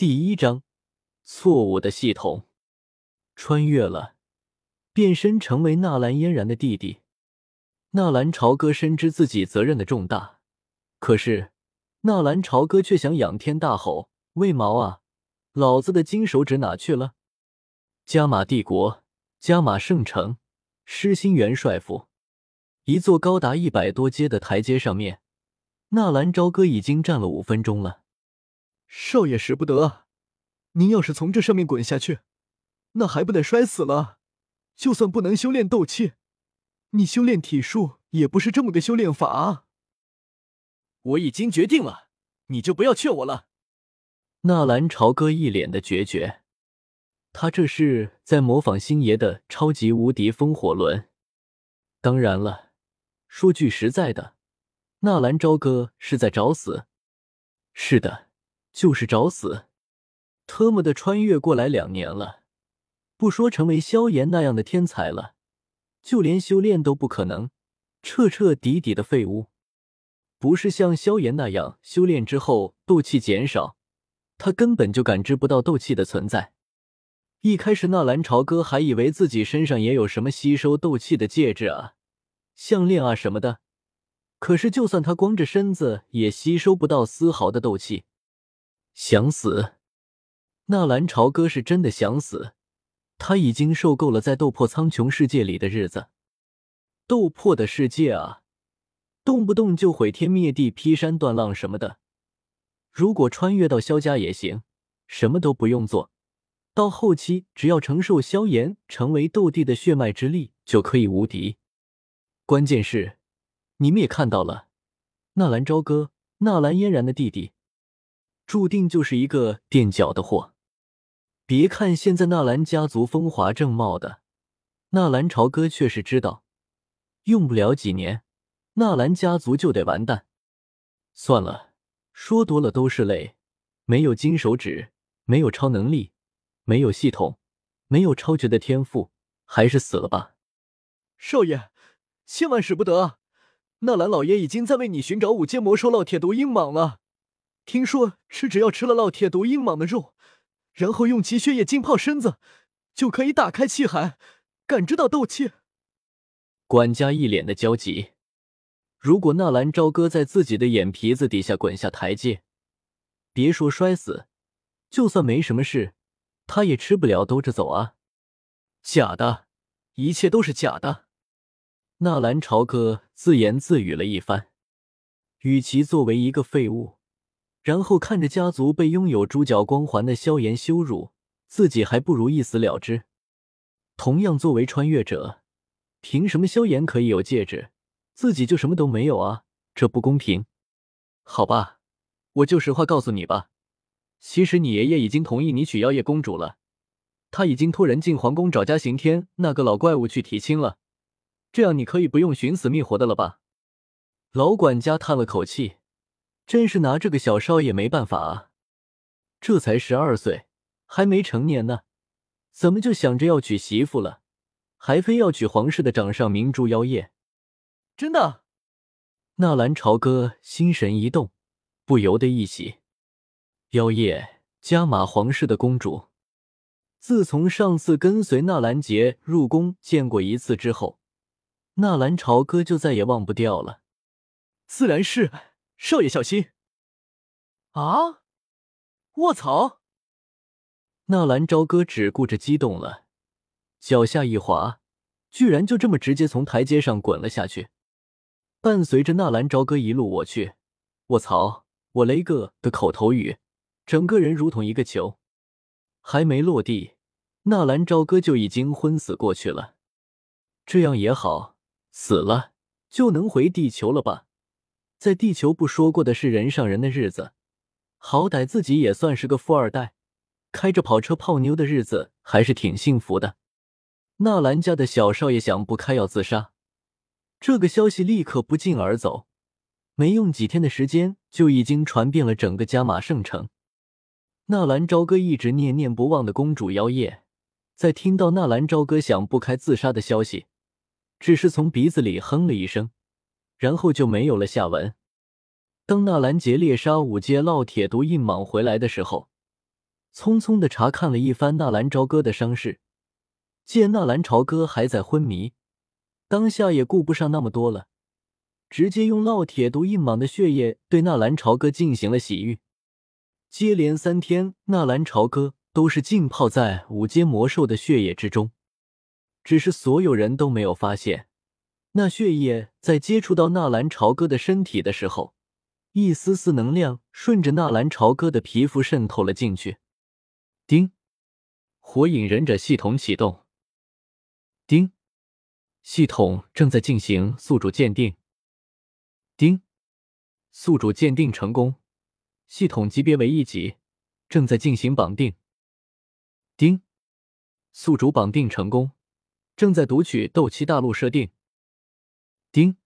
第一章，错误的系统。穿越了，变身成为纳兰嫣然的弟弟。纳兰朝歌深知自己责任的重大，可是纳兰朝歌却想仰天大吼：“为毛啊！老子的金手指哪去了？”加玛帝国，加玛圣城，狮心元帅府，一座高达一百多阶的台阶上面，纳兰朝歌已经站了五分钟了。少爷使不得，您要是从这上面滚下去，那还不得摔死了？就算不能修炼斗气，你修炼体术也不是这么个修炼法啊！我已经决定了，你就不要劝我了。纳兰朝歌一脸的决绝，他这是在模仿星爷的超级无敌风火轮。当然了，说句实在的，纳兰朝歌是在找死。是的。就是找死！特么的，穿越过来两年了，不说成为萧炎那样的天才了，就连修炼都不可能，彻彻底底的废物。不是像萧炎那样修炼之后斗气减少，他根本就感知不到斗气的存在。一开始，纳兰朝歌还以为自己身上也有什么吸收斗气的戒指啊、项链啊什么的，可是就算他光着身子，也吸收不到丝毫的斗气。想死，纳兰朝歌是真的想死。他已经受够了在斗破苍穹世界里的日子。斗破的世界啊，动不动就毁天灭地、劈山断浪什么的。如果穿越到萧家也行，什么都不用做，到后期只要承受萧炎成为斗帝的血脉之力，就可以无敌。关键是，你们也看到了，纳兰朝歌、纳兰嫣然的弟弟。注定就是一个垫脚的货。别看现在纳兰家族风华正茂的，纳兰朝歌却是知道，用不了几年，纳兰家族就得完蛋。算了，说多了都是泪。没有金手指，没有超能力，没有系统，没有超绝的天赋，还是死了吧。少爷，千万使不得啊！纳兰老爷已经在为你寻找五阶魔兽烙铁毒鹰蟒了。听说吃只要吃了烙铁毒鹰蟒的肉，然后用其血液浸泡身子，就可以打开气海，感知到斗气。管家一脸的焦急。如果纳兰朝歌在自己的眼皮子底下滚下台阶，别说摔死，就算没什么事，他也吃不了兜着走啊！假的，一切都是假的。纳兰朝歌自言自语了一番，与其作为一个废物。然后看着家族被拥有主角光环的萧炎羞辱，自己还不如一死了之。同样作为穿越者，凭什么萧炎可以有戒指，自己就什么都没有啊？这不公平。好吧，我就实话告诉你吧，其实你爷爷已经同意你娶妖夜公主了，他已经托人进皇宫找嘉刑天那个老怪物去提亲了，这样你可以不用寻死觅活的了吧？老管家叹了口气。真是拿这个小少爷没办法啊！这才十二岁，还没成年呢，怎么就想着要娶媳妇了？还非要娶皇室的掌上明珠妖夜？真的？纳兰朝歌心神一动，不由得一喜。妖夜，加玛皇室的公主。自从上次跟随纳兰杰入宫见过一次之后，纳兰朝歌就再也忘不掉了。自然是。少爷小心！啊！卧槽！纳兰朝歌只顾着激动了，脚下一滑，居然就这么直接从台阶上滚了下去。伴随着纳兰朝歌一路我去，卧槽，我雷个的口头语，整个人如同一个球，还没落地，纳兰朝歌就已经昏死过去了。这样也好，死了就能回地球了吧？在地球不说过的是人上人的日子，好歹自己也算是个富二代，开着跑车泡妞的日子还是挺幸福的。纳兰家的小少爷想不开要自杀，这个消息立刻不胫而走，没用几天的时间就已经传遍了整个加马圣城。纳兰朝歌一直念念不忘的公主妖夜，在听到纳兰朝歌想不开自杀的消息，只是从鼻子里哼了一声。然后就没有了下文。当纳兰杰猎杀五阶烙铁毒印蟒回来的时候，匆匆的查看了一番纳兰朝歌的伤势，见纳兰朝歌还在昏迷，当下也顾不上那么多了，直接用烙铁毒印蟒的血液对纳兰朝歌进行了洗浴。接连三天，纳兰朝歌都是浸泡在五阶魔兽的血液之中，只是所有人都没有发现，那血液在接触到纳兰朝歌的身体的时候，一丝丝能量顺着纳兰朝歌的皮肤渗透了进去。丁，火影忍者系统启动。丁，系统正在进行宿主鉴定。丁，宿主鉴定成功，系统级别为一级，正在进行绑定。丁，宿主绑定成功，正在读取斗气大陆设定。丁，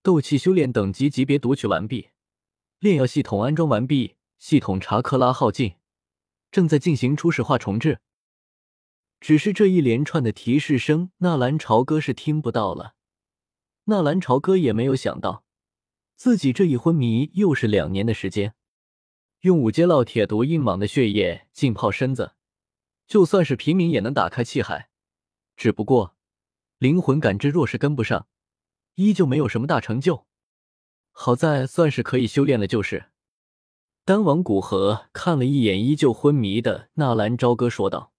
斗气修炼等级级别读取完毕，炼药系统安装完毕，系统查克拉耗尽。正在进行初始化重置，只是这一连串的提示声，纳兰朝歌是听不到了。纳兰朝歌也没有想到，自己这一昏迷又是两年的时间。用五阶烙铁毒硬蟒的血液浸泡身子，就算是平民也能打开气海，只不过灵魂感知若是跟不上，依旧没有什么大成就。好在算是可以修炼了，就是。丹王古河看了一眼依旧昏迷的纳兰朝歌，说道：“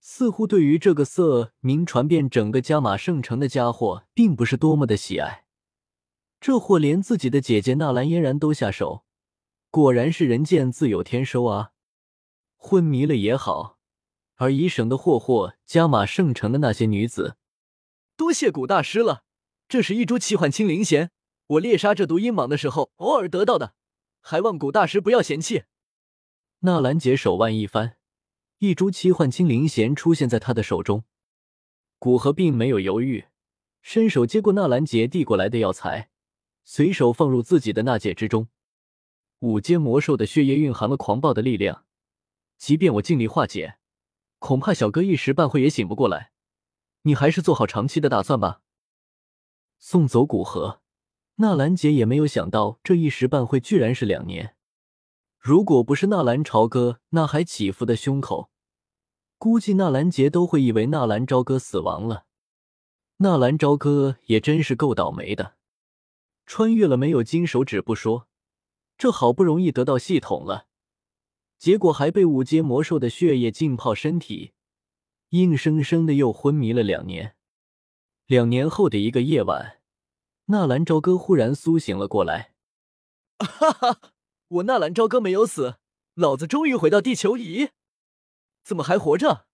似乎对于这个色名传遍整个加玛圣城的家伙，并不是多么的喜爱。这货连自己的姐姐纳兰嫣然都下手，果然是人见自有天收啊！昏迷了也好，而已省得霍霍加玛圣城的那些女子。多谢古大师了，这是一株奇幻青灵弦，我猎杀这毒阴蟒的时候偶尔得到的。”还望古大师不要嫌弃。纳兰杰手腕一翻，一株七幻青灵弦出现在他的手中。古河并没有犹豫，伸手接过纳兰杰递过来的药材，随手放入自己的纳戒之中。五阶魔兽的血液蕴含了狂暴的力量，即便我尽力化解，恐怕小哥一时半会也醒不过来。你还是做好长期的打算吧。送走古河。纳兰杰也没有想到，这一时半会居然是两年。如果不是纳兰朝歌那还起伏的胸口，估计纳兰杰都会以为纳兰朝歌死亡了。纳兰朝歌也真是够倒霉的，穿越了没有金手指不说，这好不容易得到系统了，结果还被五阶魔兽的血液浸泡身体，硬生生的又昏迷了两年。两年后的一个夜晚。纳兰朝歌忽然苏醒了过来，哈哈，我纳兰朝歌没有死，老子终于回到地球仪，怎么还活着？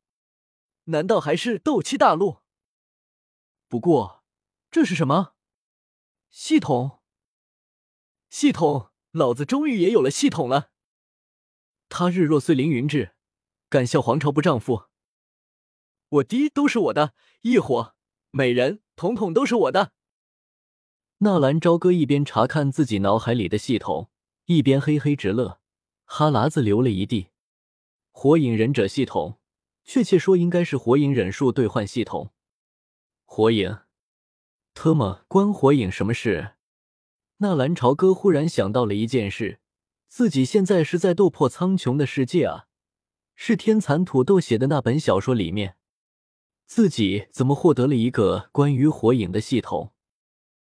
难道还是斗气大陆？不过这是什么系统？系统，老子终于也有了系统了。他日若碎凌云志，敢笑皇朝不丈夫？我爹都是我的，异火、美人，统统都是我的。纳兰朝歌一边查看自己脑海里的系统，一边嘿嘿直乐，哈喇子流了一地。火影忍者系统，确切说应该是火影忍术兑换系统。火影，特么关火影什么事？纳兰朝歌忽然想到了一件事：自己现在是在斗破苍穹的世界啊，是天蚕土豆写的那本小说里面，自己怎么获得了一个关于火影的系统？